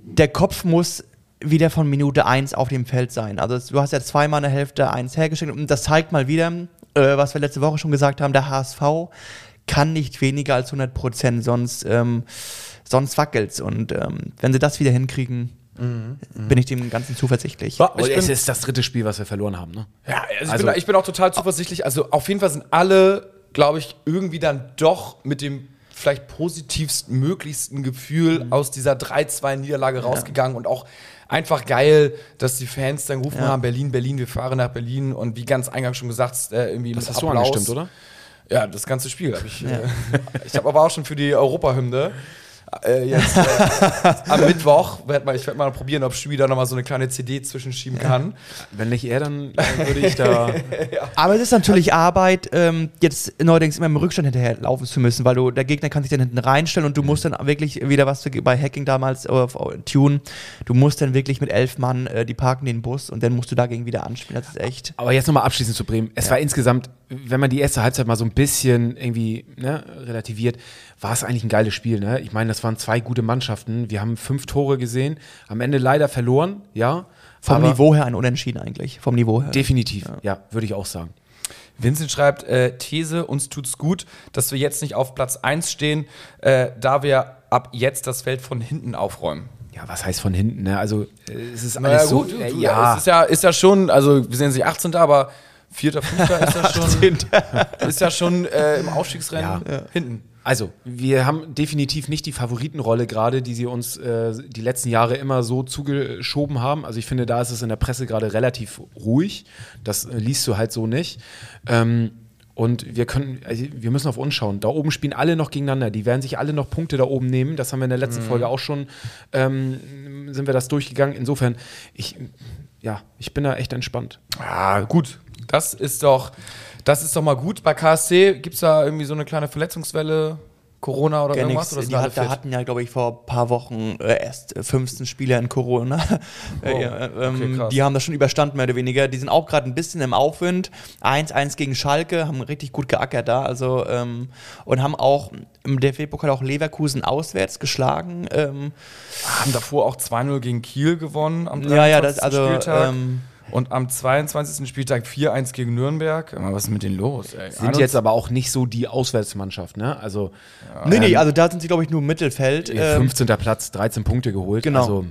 der Kopf muss wieder von Minute 1 auf dem Feld sein. Also du hast ja zweimal eine Hälfte eins hergeschickt und das zeigt mal wieder, äh, was wir letzte Woche schon gesagt haben, der HSV kann nicht weniger als 100 Prozent, sonst, ähm, sonst wackelt's. Und ähm, wenn sie das wieder hinkriegen, bin ich dem Ganzen zuversichtlich. Ja, Und ich es ist das dritte Spiel, was wir verloren haben. Ne? Ja, also ich, Also- bin, ich bin auch total zuversichtlich. Also auf jeden Fall sind alle, glaube ich, irgendwie dann doch mit dem vielleicht positivsten, möglichsten Gefühl aus dieser 3-2-Niederlage rausgegangen und auch einfach geil, dass die Fans dann gerufen Ja. haben, Berlin, Berlin, wir fahren nach Berlin und wie ganz eingangs schon gesagt, äh, irgendwie Das hast du Applaus. angestimmt, oder? Ja, das ganze Spiel habe ich. Äh, *laughs* ich habe aber auch schon für die Europahymne äh, jetzt äh, *laughs* am Mittwoch, werd mal, ich werde mal probieren, ob da nochmal so eine kleine CD zwischenschieben kann. Wenn nicht er, dann äh, würde ich da. *laughs* Aber es ist natürlich Arbeit, ähm, jetzt neuerdings immer im Rückstand hinterher laufen zu müssen, weil du, der Gegner kann sich dann hinten reinstellen und du musst dann wirklich wieder, was du bei Hacking damals äh, auf Tune, du musst dann wirklich mit elf Mann, äh, die parken den Bus und dann musst du dagegen wieder anspielen. Das ist echt. Aber jetzt nochmal abschließend zu Bremen. Es war insgesamt, wenn man die erste Halbzeit mal so ein bisschen irgendwie ne, relativiert, war es eigentlich ein geiles Spiel. Ne? Ich meine, das waren zwei gute Mannschaften. Wir haben fünf Tore gesehen, am Ende leider verloren, ja. Vom Niveau her ein Unentschieden eigentlich. Vom Niveau her. Definitiv, ja, würde ich auch sagen. Vincent schreibt, äh, These, uns tut's gut, dass wir jetzt nicht auf Platz 1 stehen, äh, da wir ab jetzt das Feld von hinten aufräumen. Ja, was heißt von hinten? Ne? Also, äh, es ist Naja, alles so. gut, äh, du, ja, Es ist ja, ist ja schon, also wir sehen sich 18. aber vierter, fünfter ist ja schon, ist ja schon äh, im Aufstiegsrennen hinten. Also, wir haben definitiv nicht die Favoritenrolle gerade, die sie uns äh, die letzten Jahre immer so zugeschoben haben. Also, ich finde, da ist es in der Presse gerade relativ ruhig. Das äh, liest du halt so nicht. Ähm, und wir können, also wir müssen auf uns schauen. Da oben spielen alle noch gegeneinander. Die werden sich alle noch Punkte da oben nehmen. Das haben wir in der letzten Folge auch schon, ähm, sind wir das durchgegangen. Insofern, ich, ja, ich bin da echt entspannt. Ja, gut. Das ist doch, das ist doch mal gut. Bei KSC gibt es da irgendwie so eine kleine Verletzungswelle, Corona oder Gar irgendwas? Oder Die hat, da hatten ja, glaube ich, vor ein paar Wochen äh, erst äh, 15 Spieler in Corona. *laughs* Äh, ja, ähm, Okay, die haben das schon überstanden, mehr oder weniger. Die sind auch gerade ein bisschen im Aufwind. 1-1 gegen Schalke, haben richtig gut geackert da. Also, ähm, und haben auch im DFB-Pokal auch Leverkusen auswärts geschlagen. Ähm, haben davor auch 2-0 gegen Kiel gewonnen am ja, ja, 23. das, also. Spieltag. Ähm, und am 22. Spieltag 4-1 gegen Nürnberg. Was ist mit denen los? Ey? Sind jetzt aber auch nicht so die Auswärtsmannschaft, ne? Also, nee, nee, also da sind sie, glaube ich, nur im Mittelfeld. Ja, Ähm, 15. Platz, 13 Punkte geholt. Genau. Also,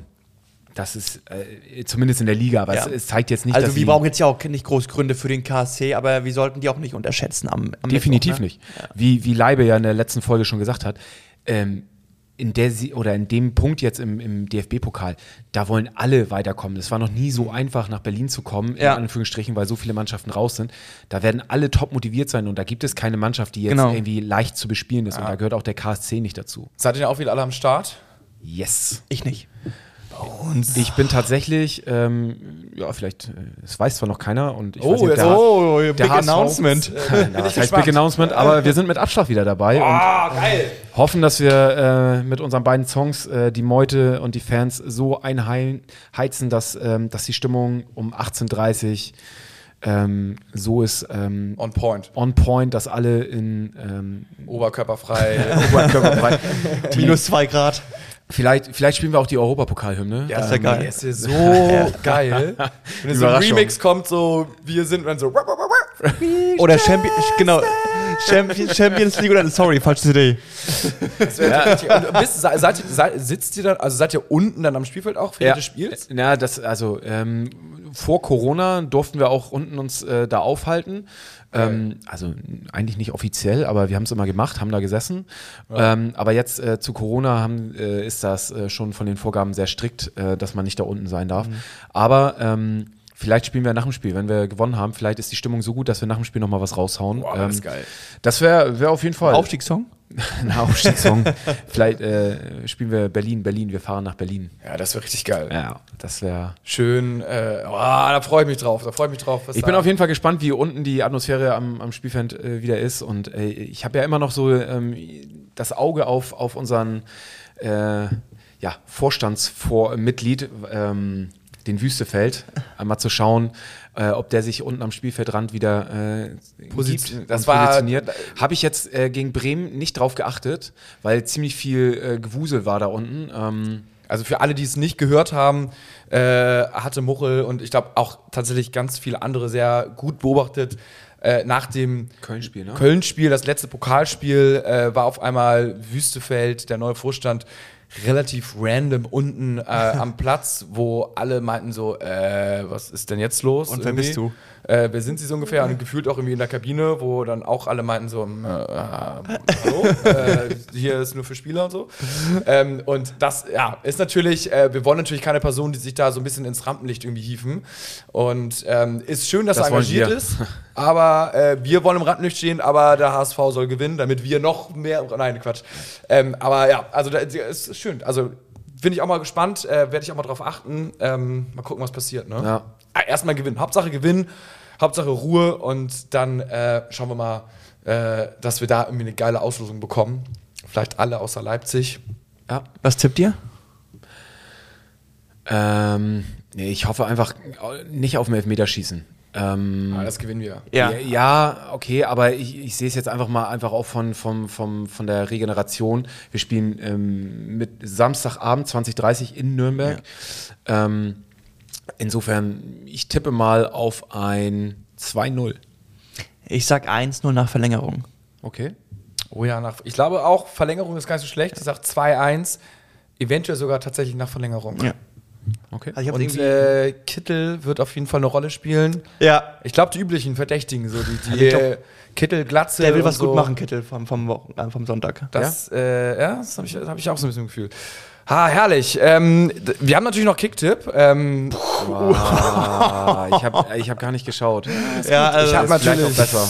das ist äh, zumindest in der Liga, aber Ja. es, es zeigt jetzt nicht, also dass wir brauchen jetzt ja auch nicht groß Gründe für den KSC, aber wir sollten die auch nicht unterschätzen am, am definitiv Mittwoch, ne? nicht. Wie, wie Leibe ja in der letzten Folge schon gesagt hat, ähm, in der sie oder in dem Punkt jetzt im, im DFB-Pokal, da wollen alle weiterkommen. Es war noch nie so einfach, nach Berlin zu kommen, Ja. in Anführungsstrichen, weil so viele Mannschaften raus sind. Da werden alle top motiviert sein und da gibt es keine Mannschaft, die jetzt Genau. irgendwie leicht zu bespielen ist. Und da gehört auch der KSC nicht dazu. Seid ihr auch wieder alle am Start? Yes. Ich nicht. Ich bin tatsächlich, ähm, ja, vielleicht, äh, es weiß zwar noch keiner und ich Oh, weiß nicht, ob jetzt- der, oh, der big HSV announcement. *laughs* Nein, das heißt Big Announcement, aber wir sind mit Abschlag wieder dabei geil! und hoffen, dass wir äh, mit unseren beiden Songs äh, die Meute und die Fans so einheizen, dass, ähm, dass die Stimmung um 18.30 Uhr ähm, so ist ähm, On point. on point, dass alle in ähm, Oberkörperfrei. *laughs* Oberkörperfrei. *laughs* Minus zwei Grad. Vielleicht, vielleicht spielen wir auch die Europapokalhymne. Ja, ist ja geil. Das ist so *laughs* geil. Wenn so ein. Remix kommt, so wir sind dann so. Oder Champion, genau. Champion, Champions League oder sorry, falsche wär richtig- Und bist, seid, ihr- seid, sitzt ihr dann, also seid ihr unten dann am Spielfeld auch während des Spiels? Ja, das, also ähm, vor Corona durften wir auch unten uns äh, da aufhalten. Ähm, also eigentlich nicht offiziell, aber wir haben es immer gemacht, haben da gesessen. Ähm, aber jetzt äh, zu Corona haben, äh, ist das äh, schon von den Vorgaben sehr strikt, äh, dass man nicht da unten sein darf. Aber ähm, vielleicht spielen wir nach dem Spiel, wenn wir gewonnen haben. Vielleicht ist die Stimmung so gut, dass wir nach dem Spiel nochmal was raushauen. Boah, das ist Ähm, geil. Das wäre wär auf jeden Fall Aufstiegssong? *laughs* ein Aufstiegssong. vielleicht äh, spielen wir Berlin, Berlin, wir fahren nach Berlin. Ja, das wäre richtig geil. Ja, das wäre Schön. Äh, oh, da freue ich mich drauf. Da freue ich mich drauf. was Ich bin auf jeden Fall gespannt, wie unten die Atmosphäre am, am Spielfeld äh, wieder ist. Und äh, ich habe ja immer noch so ähm, das Auge auf, auf unseren äh, ja, Vorstandsmitglied, ähm, den Wüstefeld, einmal zu schauen, äh, ob der sich unten am Spielfeldrand wieder äh, Position- gibt das war- positioniert. Habe ich jetzt äh, gegen Bremen nicht drauf geachtet, weil ziemlich viel äh, Gewusel war da unten. Ähm, Also für alle, die es nicht gehört haben, äh, hatte Muchel und ich glaube auch tatsächlich ganz viele andere sehr gut beobachtet. Äh, nach dem Köln-Spiel, ne? Köln-Spiel, das letzte Pokalspiel, äh, war auf einmal Wüstefeld, der neue Vorstand, relativ random unten äh, am Platz, wo alle meinten so, äh, was ist denn jetzt los? Und wer bist du? Äh, wer sind sie so ungefähr? Und gefühlt auch irgendwie in der Kabine, wo dann auch alle meinten so, äh, hallo, äh, hier ist nur für Spieler und so. ähm, und das, ja, ist natürlich, äh, wir wollen natürlich keine Person, die sich da so ein bisschen ins Rampenlicht irgendwie hieven. Und ähm, ist schön, dass Das er engagiert ist, aber äh, wir wollen im Rampenlicht stehen, aber der HSV soll gewinnen, damit wir noch mehr, nein, Quatsch. Ähm, aber ja, also da, es ist schön. Also bin ich auch mal gespannt, äh, werde ich auch mal drauf achten. Ähm, mal gucken, was passiert. Ne? Ja. Ah, Erstmal gewinnen. Hauptsache gewinnen, Hauptsache Ruhe und dann äh, schauen wir mal, äh, dass wir da irgendwie eine geile Auslosung bekommen. Vielleicht alle außer Leipzig. Ja. Was tippt ihr? Ähm, nee, ich hoffe einfach nicht auf den Elfmeterschießen. Ähm, Ah, das gewinnen wir. ja. ja, okay, aber ich, ich sehe es jetzt einfach mal einfach auch von, vom, vom, von der Regeneration. Wir spielen ähm, mit Samstagabend 2030 in Nürnberg. Ähm, insofern, ich tippe mal auf ein 2-0. Ich sag 1-0 nach Verlängerung. Okay. Oh ja, nach, ich glaube auch, Verlängerung ist gar nicht so schlecht. Ich sage 2-1, eventuell sogar tatsächlich nach Verlängerung. Ja. Okay. Also ich hab's Und äh, Kittel wird auf jeden Fall eine Rolle spielen. ja. Ich glaube, die üblichen Verdächtigen, so die, die glaub, äh, Kittel, Glatze. Der will was so. gut machen, Kittel, vom, vom, Wochen- äh, vom Sonntag. Das, ja, äh, ja das habe ich, hab ich auch so ein bisschen Gefühl. Ha, herrlich. Ähm, wir haben natürlich noch Kicktipp. Ähm, Ah, ich habe ich hab gar nicht geschaut. Ja, also ich habe natürlich noch besser.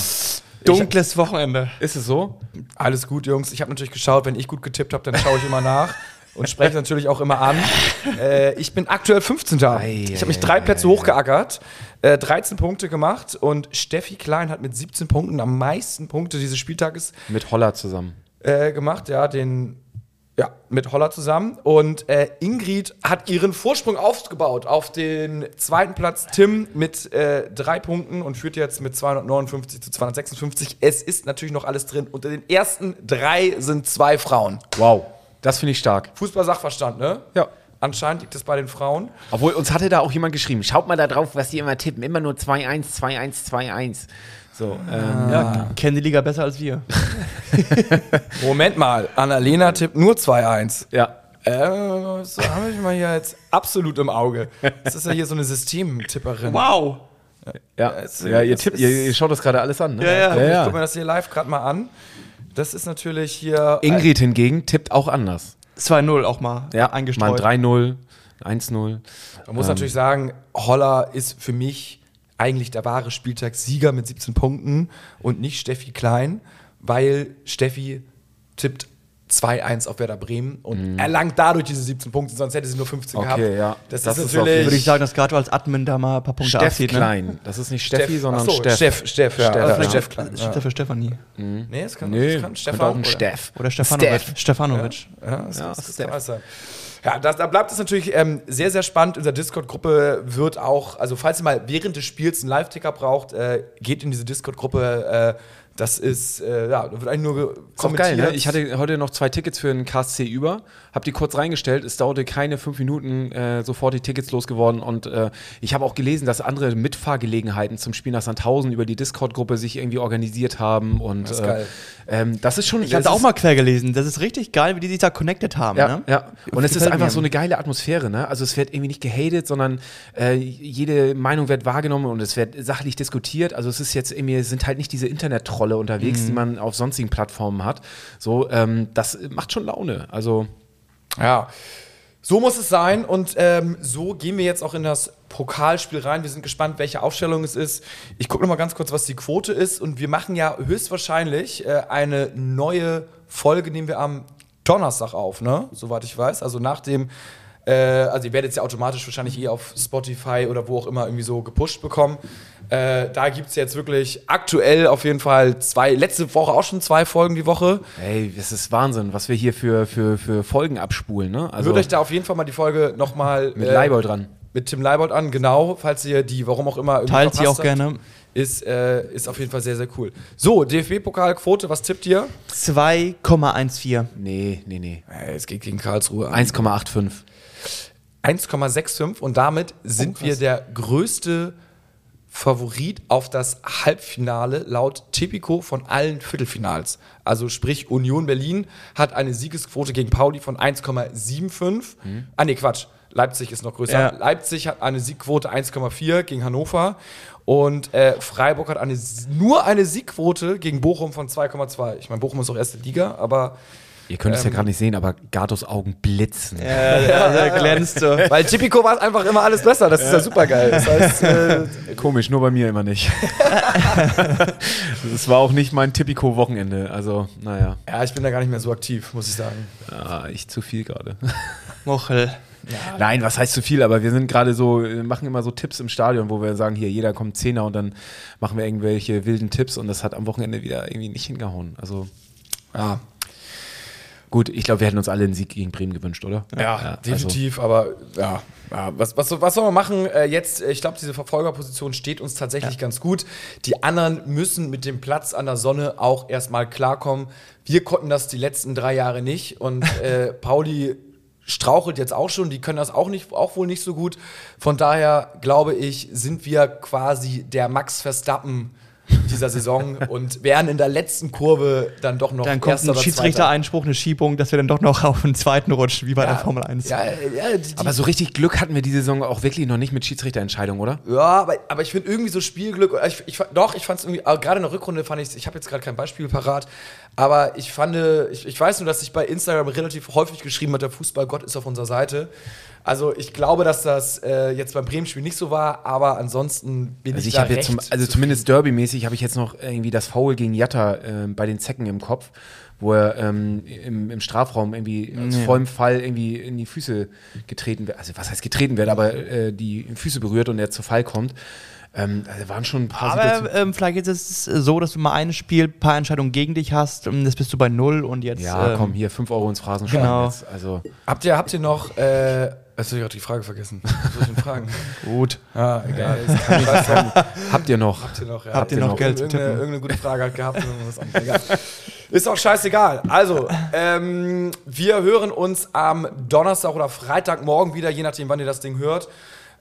dunkles Wochenende. Ist es so? alles gut, Jungs. Ich habe natürlich geschaut, wenn ich gut getippt habe, dann schaue ich immer nach und spreche natürlich auch immer an. Äh, ich bin aktuell 15. ich habe mich drei Plätze hochgeackert, äh, 13 Punkte gemacht und Steffi Klein hat mit 17 Punkten am meisten Punkte dieses Spieltages Mit Holler zusammen. äh, gemacht, ja, den ja, mit Holler zusammen. Und äh, Ingrid hat ihren Vorsprung aufgebaut auf den zweiten Platz. Tim mit äh, drei Punkten und führt jetzt mit 259 zu 256. Es ist natürlich noch alles drin. Unter den ersten drei sind zwei Frauen. Wow. Das finde ich stark. Fußball-Sachverstand, ne? Ja. Anscheinend liegt es bei den Frauen. Obwohl, uns hatte da auch jemand geschrieben, schaut mal da drauf, was die immer tippen. Immer nur 2-1, 2-1, 2-1. So, ähm, Ja, kennen die Liga besser als wir. *laughs* Moment mal, Annalena tippt nur 2-1. ja. Äh, so haben wir mal hier jetzt absolut im Auge. Das ist ja hier so eine Systemtipperin. Wow. Ja, es- ja ihr, tippt, ihr, ihr schaut das gerade alles an, ne? Ja, ja. Ich ja, guck mir das hier live gerade mal an. Das ist natürlich hier. Ingrid hingegen tippt auch anders. 2-0 auch mal Ja, eingestreut. mal ein 3-0, 1-0. Man muss natürlich sagen, Holler ist für mich eigentlich der wahre Spieltagssieger mit 17 Punkten und nicht Steffi Klein, weil Steffi tippt 2-1 auf Werder Bremen und erlangt dadurch diese 17 Punkte, sonst hätte sie nur 15 Mhm. Okay, gehabt. ja. Das, Das ist ist natürlich. Würde ich sagen, dass gerade als Admin da mal ein paar Punkte Steff abzieht. Ne? Klein. Das ist nicht Steffi, Steff- sondern so, Steff. Steff, Steff, ja. Steff, Also ja. Steff Klein. Das steht ja für Stefanie. Nee, es kann, Nee, es kann Stefan auch ein oder- Steff. Oder Stefanovic. Steff. Stefanovic. Ja, das, Ja, das, das Steph. kann alles sein. Ja, das, da bleibt es natürlich ähm, sehr, sehr spannend. Unsere Discord-Gruppe wird auch, also falls ihr mal während des Spiels einen Live-Ticker braucht, äh, geht in diese Discord-Gruppe. Äh, das ist, äh, ja, da wird eigentlich nur auch geil, ne? Ich hatte heute noch zwei Tickets für einen KSC über, hab die kurz reingestellt, es dauerte keine fünf Minuten, äh, sofort die Tickets losgeworden und äh, ich habe auch gelesen, dass andere Mitfahrgelegenheiten zum Spiel nach Sandhausen über die Discord-Gruppe sich irgendwie organisiert haben und Das ist äh, geil. ähm, das ist schon... Ich habe auch mal quer gelesen. Das ist richtig geil, wie die sich da connected haben. Ja, ne? ja. Und es ist einfach mir. so eine geile Atmosphäre, ne? Also es wird irgendwie nicht gehatet, sondern äh, jede Meinung wird wahrgenommen und es wird sachlich diskutiert. Also es ist jetzt irgendwie, es sind halt nicht diese Internet-Trolle unterwegs, die man auf sonstigen Plattformen hat. So, ähm, das macht schon Laune. Also Ja, so muss es sein und ähm, so gehen wir jetzt auch in das Pokalspiel rein. Wir sind gespannt, welche Aufstellung es ist. Ich gucke noch mal ganz kurz, was die Quote ist und wir machen ja höchstwahrscheinlich äh, eine neue Folge, nehmen wir am Donnerstag auf, ne? Soweit ich weiß. Also nach dem äh, also ihr werdet es ja automatisch wahrscheinlich eh auf Spotify oder wo auch immer irgendwie so gepusht bekommen. Äh, da gibt es jetzt wirklich aktuell auf jeden Fall zwei, letzte Woche auch schon zwei Folgen die Woche. Ey, das ist Wahnsinn, was wir hier für, für, für Folgen abspulen, ne? Also Hört euch da auf jeden Fall mal die Folge nochmal mit Leibold dran. mit Tim Leibold an, genau, falls ihr die, warum auch immer, irgendwie Teilt sie auch habt. gerne. Ist, äh, ist auf jeden Fall sehr, sehr cool. So, DFB-Pokalquote, was tippt ihr? 2,14. Nee, nee, nee. Äh, es geht gegen Karlsruhe. 1,85. 1,65 und damit sind wir der größte Favorit auf das Halbfinale laut Tipico von allen Viertelfinals. Also sprich, Union Berlin hat eine Siegesquote gegen Pauli von 1,75. Ah nee, Quatsch. Leipzig ist noch größer. Ja. Leipzig hat eine Siegquote 1,4 gegen Hannover und äh, Freiburg hat eine, nur eine Siegquote gegen Bochum von 2,2. Ich meine, Bochum ist auch erste Liga, aber Ihr könnt es Ähm. ja gerade nicht sehen, aber Gatos Augen blitzen. Ja, der *laughs* glänzt so. weil Tipico war einfach immer alles besser. Das ist ja super geil. Das heißt, äh, *laughs* Komisch, nur bei mir immer nicht. *laughs* das war auch nicht mein Tipico-Wochenende. Also, naja, Ja, ich bin da gar nicht mehr so aktiv, muss ich sagen. ah, ich zu viel gerade. Mochel. Nein, was heißt zu viel? Aber wir sind gerade so, wir machen immer so Tipps im Stadion, wo wir sagen, hier, jeder kommt Zehner und dann machen wir irgendwelche wilden Tipps und das hat am Wochenende wieder irgendwie nicht hingehauen. Also, Ja, gut, ich glaube, wir hätten uns alle einen Sieg gegen Bremen gewünscht, oder? ja, also- definitiv, aber ja. ja was, was, was soll man machen? Äh, jetzt, äh, ich glaube, diese Verfolgerposition steht uns tatsächlich ganz gut. Die anderen müssen mit dem Platz an der Sonne auch erstmal klarkommen. Wir konnten das die letzten drei Jahre nicht und äh, *laughs* Pauli strauchelt jetzt auch schon, die können das auch nicht, auch wohl nicht so gut. Von daher glaube ich, sind wir quasi der Max Verstappen dieser Saison und werden in der letzten Kurve dann doch noch Dann kommt ein Schiedsrichter-Einspruch, eine Schiebung, dass wir dann doch noch auf den zweiten rutschen, wie bei der Zweiter. Formel 1. Ja, ja, die, Aber so richtig Glück hatten wir diese Saison auch wirklich noch nicht mit Schiedsrichterentscheidungen, oder? Ja, aber, aber ich finde irgendwie so Spielglück. Ich, ich, doch, ich fand es irgendwie, gerade in der Rückrunde fand ich ich habe jetzt gerade kein Beispiel parat, aber ich fand, ich, ich weiß nur, dass ich bei Instagram relativ häufig geschrieben hat, der Fußballgott ist auf unserer Seite. Also ich glaube, dass das äh, jetzt beim Bremen-Spiel nicht so war, aber ansonsten bin Also ich, ich da habe jetzt, recht zum, also zumindest Derby-mäßig habe ich jetzt noch irgendwie das Foul gegen Jatta äh, bei den Zecken im Kopf, wo er ähm, im, im Strafraum irgendwie aus vollem Fall irgendwie in die Füße getreten wird. Also was heißt getreten wird, aber äh, die Füße berührt und er zu Fall kommt. Ähm, also waren schon ein paar Aber ähm, vielleicht ist es so, dass du mal ein Spiel, ein paar Entscheidungen gegen dich hast, ähm, das bist du bei null und jetzt. ja, ähm, komm, hier 5 Euro ins Phrasenschwein Genau. jetzt. Also Habt ihr, habt ihr noch, äh, jetzt habe ich gerade die Frage vergessen. Was soll ich denn fragen? *laughs* Gut. Ah, egal. Noch. habt ihr noch? Habt ihr noch, ja. Habt ihr noch Geld Irgendeine, irgendeine gute Frage hat gehabt. Ist auch scheißegal. Also, ähm, wir hören uns am Donnerstag oder Freitagmorgen wieder, je nachdem, wann ihr das Ding hört.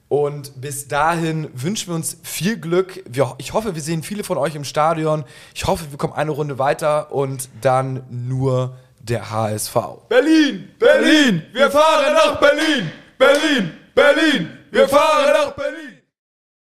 Und bis dahin wünschen wir uns viel Glück. Wir, ich hoffe, wir sehen viele von euch im Stadion. Ich hoffe, wir kommen eine Runde weiter und dann nur der HSV. Berlin! Berlin! Wir fahren nach Berlin! Berlin! Berlin! Wir fahren nach Berlin!